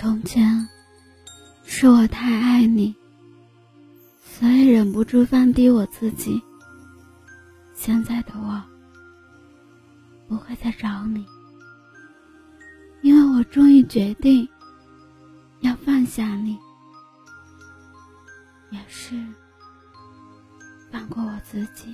从前是我太爱你，所以忍不住放低我自己。现在的我不会再找你，因为我终于决定要放下你，也是放过我自己。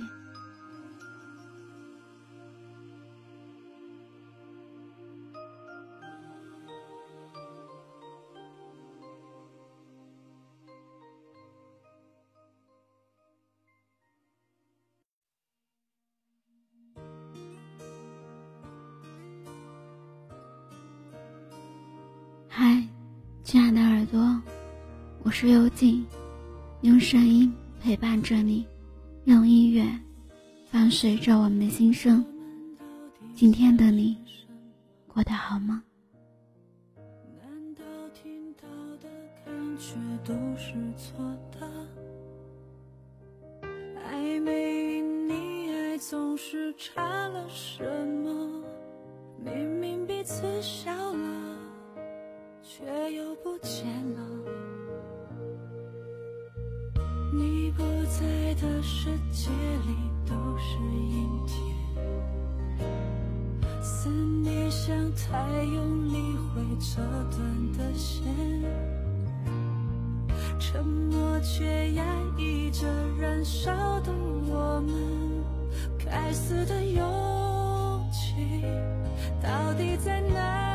嗨，亲爱的耳朵，我是幽静，用声音陪伴着你，用音乐伴随着我们的心声。今天的你过得好吗？暧昧你爱总是差了什么？明明彼此笑了。却又不见了。你不在的世界里都是阴天，思念像太用力会折断的线，沉默却压抑着燃烧的我们，该死的勇气到底在哪？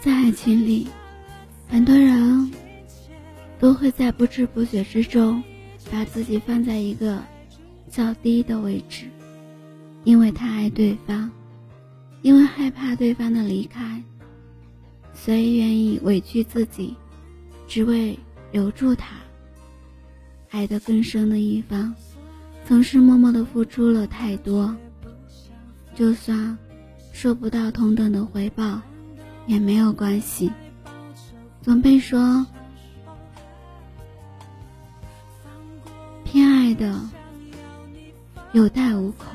在爱情里，很多人都会在不知不觉之中，把自己放在一个较低的位置，因为太爱对方，因为害怕对方的离开，所以愿意委屈自己，只为留住他。爱得更深的一方，总是默默的付出了太多，就算收不到同等的回报。也没有关系，总被说偏爱的有恃无恐，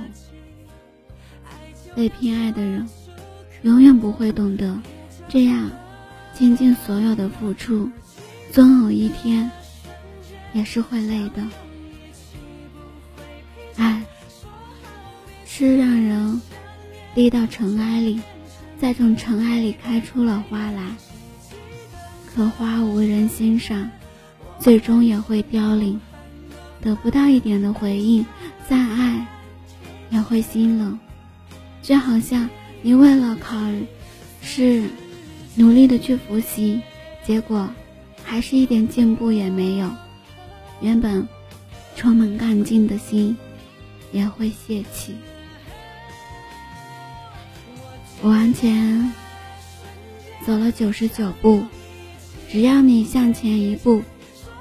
被偏爱的人永远不会懂得，这样倾尽所有的付出，总有一天也是会累的。爱是让人低到尘埃里。再从尘埃里开出了花来，可花无人欣赏，最终也会凋零。得不到一点的回应，再爱也会心冷。就好像你为了考试努力的去复习，结果还是一点进步也没有，原本充满干劲的心也会泄气。我往前走了九十九步，只要你向前一步，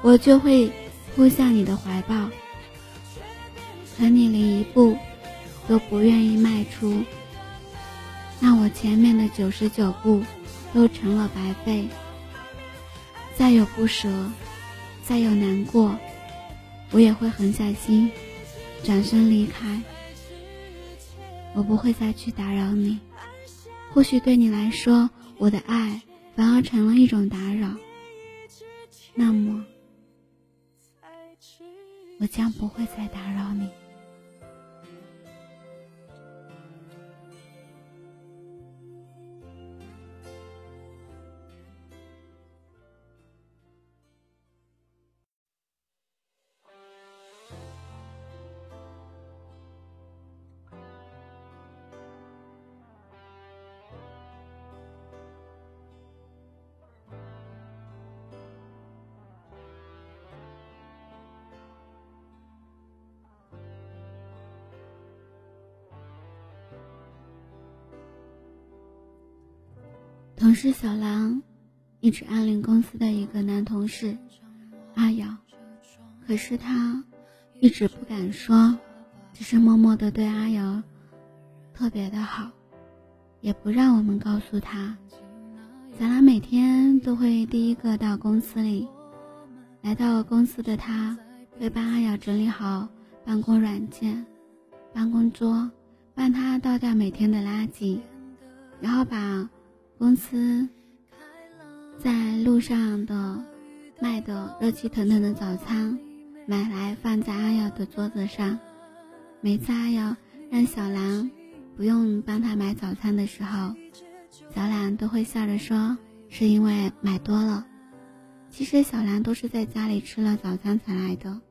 我就会扑向你的怀抱。可你离一步都不愿意迈出，那我前面的九十九步都成了白费。再有不舍，再有难过，我也会狠下心转身离开。我不会再去打扰你。或许对你来说，我的爱反而成了一种打扰。那么，我将不会再打扰你。同事小狼一直暗恋公司的一个男同事阿瑶，可是他一直不敢说，只是默默的对阿瑶特别的好，也不让我们告诉他。小兰每天都会第一个到公司里，来到公司的他会帮阿瑶整理好办公软件、办公桌，帮他倒掉每天的垃圾，然后把公司在路上的卖的热气腾腾的早餐买来放在阿瑶的桌子上。每次阿瑶让小兰不用帮他买早餐的时候。小兰都会笑着说：“是因为买多了。”其实小兰都是在家里吃了早餐才来的。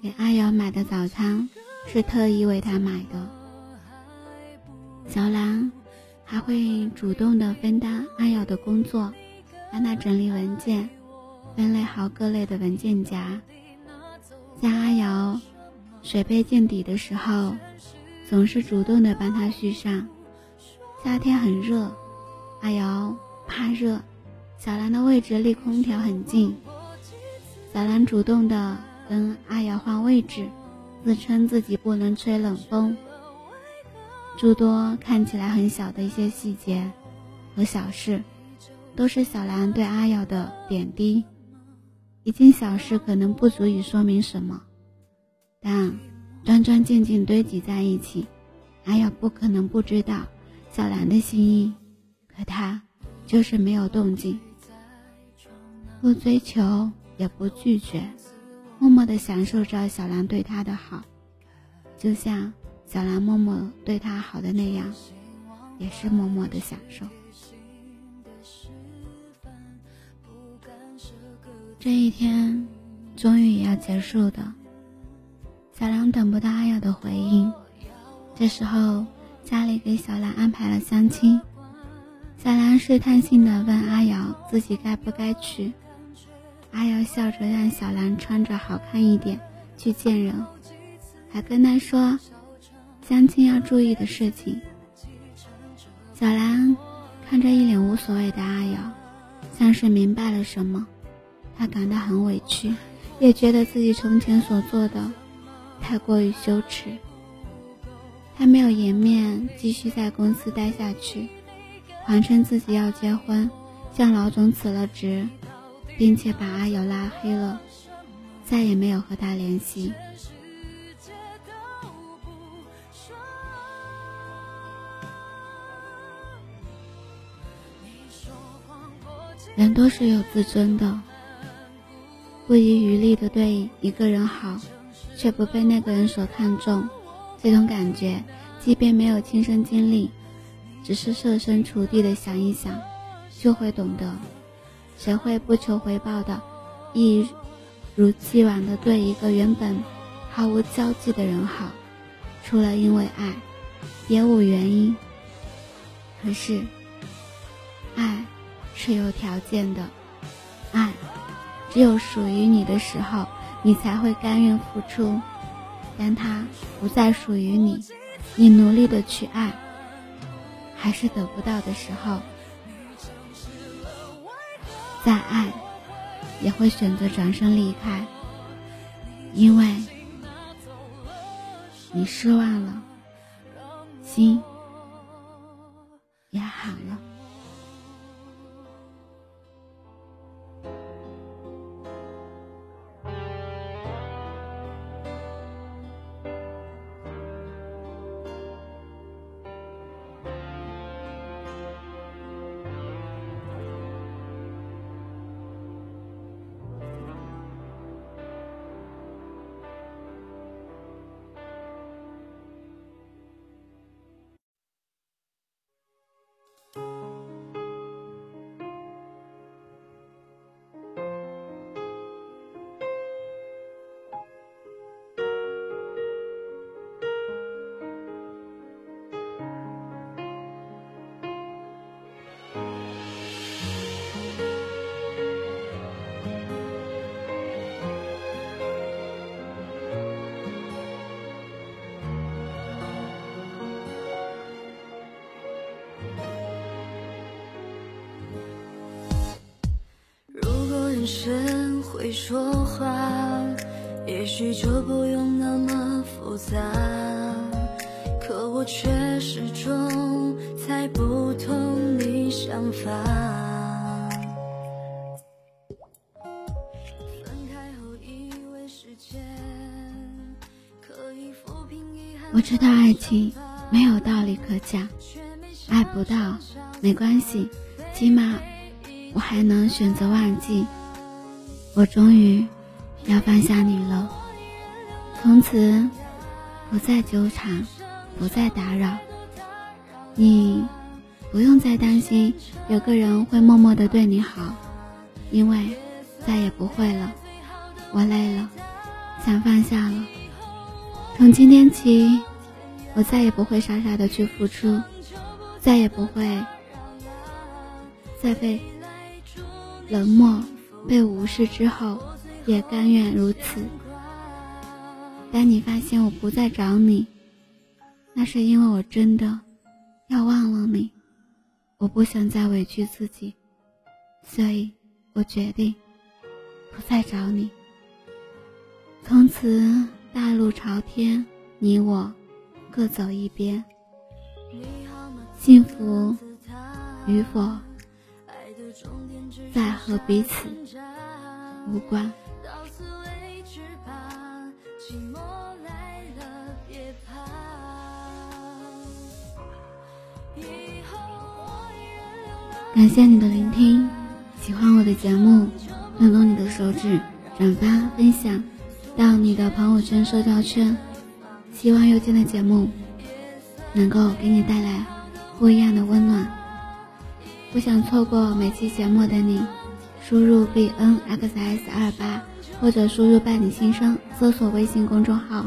给阿瑶买的早餐是特意为她买的。小兰还会主动的分担阿瑶的工作，帮她整理文件，分类好各类的文件夹。在阿瑶水杯见底的时候，总是主动的帮她续上。夏天很热，阿瑶怕热，小兰的位置离空调很近。小兰主动的跟阿瑶换位置，自称自己不能吹冷风。诸多看起来很小的一些细节和小事，都是小兰对阿瑶的点滴。一件小事可能不足以说明什么，但桩桩件件堆积在一起，阿瑶不可能不知道。小兰的心意，可他就是没有动静，不追求也不拒绝，默默的享受着小兰对他的好，就像小兰默默对他好的那样，也是默默的享受。这一天终于要结束的，小兰等不到阿瑶的回应，这时候。家里给小兰安排了相亲，小兰试探性的问阿瑶自己该不该去。阿瑶笑着让小兰穿着好看一点去见人，还跟她说相亲要注意的事情。小兰看着一脸无所谓的阿瑶，像是明白了什么，她感到很委屈，也觉得自己从前所做的太过于羞耻。她没有颜面继续在公司待下去，谎称自己要结婚，向老总辞了职，并且把阿瑶拉黑了，再也没有和他联系。人都是有自尊的，不遗余力的对一个人好，却不被那个人所看重。这种感觉，即便没有亲身经历，只是设身处地的想一想，就会懂得。谁会不求回报的，一如既往的对一个原本毫无交际的人好，除了因为爱，别无原因。可是，爱是有条件的，爱只有属于你的时候，你才会甘愿付出。当他不再属于你，你努力的去爱，还是得不到的时候，再爱，也会选择转身离开，因为你失望了，心也寒了。如果眼神会说话，也许就不用那么复杂。可我。我却始终猜不透你想法。分开后以为时间可以抚平遗憾，我知道爱情没有道理可讲，爱不到没关系，起码我还能选择忘记。我终于要放下你了，从此不再纠缠，不再打扰。你不用再担心有个人会默默的对你好，因为再也不会了。我累了，想放下了。从今天起，我再也不会傻傻的去付出，再也不会再被冷漠、被无视之后，也甘愿如此。当你发现我不再找你，那是因为我真的要忘了你，我不想再委屈自己，所以我决定不再找你。从此大路朝天，你我各走一边。幸福与否，在和彼此无关。感谢你的聆听，喜欢我的节目，动动你的手指，转发分享到你的朋友圈、社交圈。希望有见的节目能够给你带来不一样的温暖。不想错过每期节目的你，输入 b n x s 二八或者输入伴你心声，搜索微信公众号。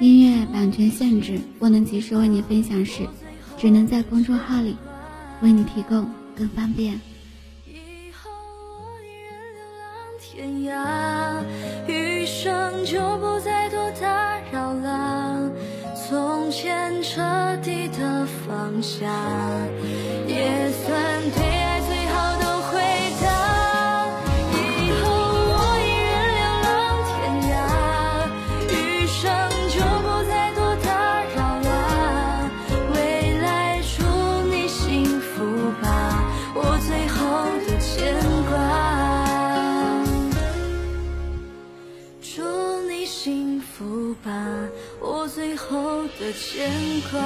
音乐版权限制，不能及时为你分享时，只能在公众号里为你提供。更方便。以后我一人流浪天涯，余生就不再多打扰了。从前成放下，也算对爱最好的回答。以后我一人流浪天涯，余生就不再多打扰了。未来祝你幸福吧，我最后的牵挂。祝你幸福吧，我最后的牵挂。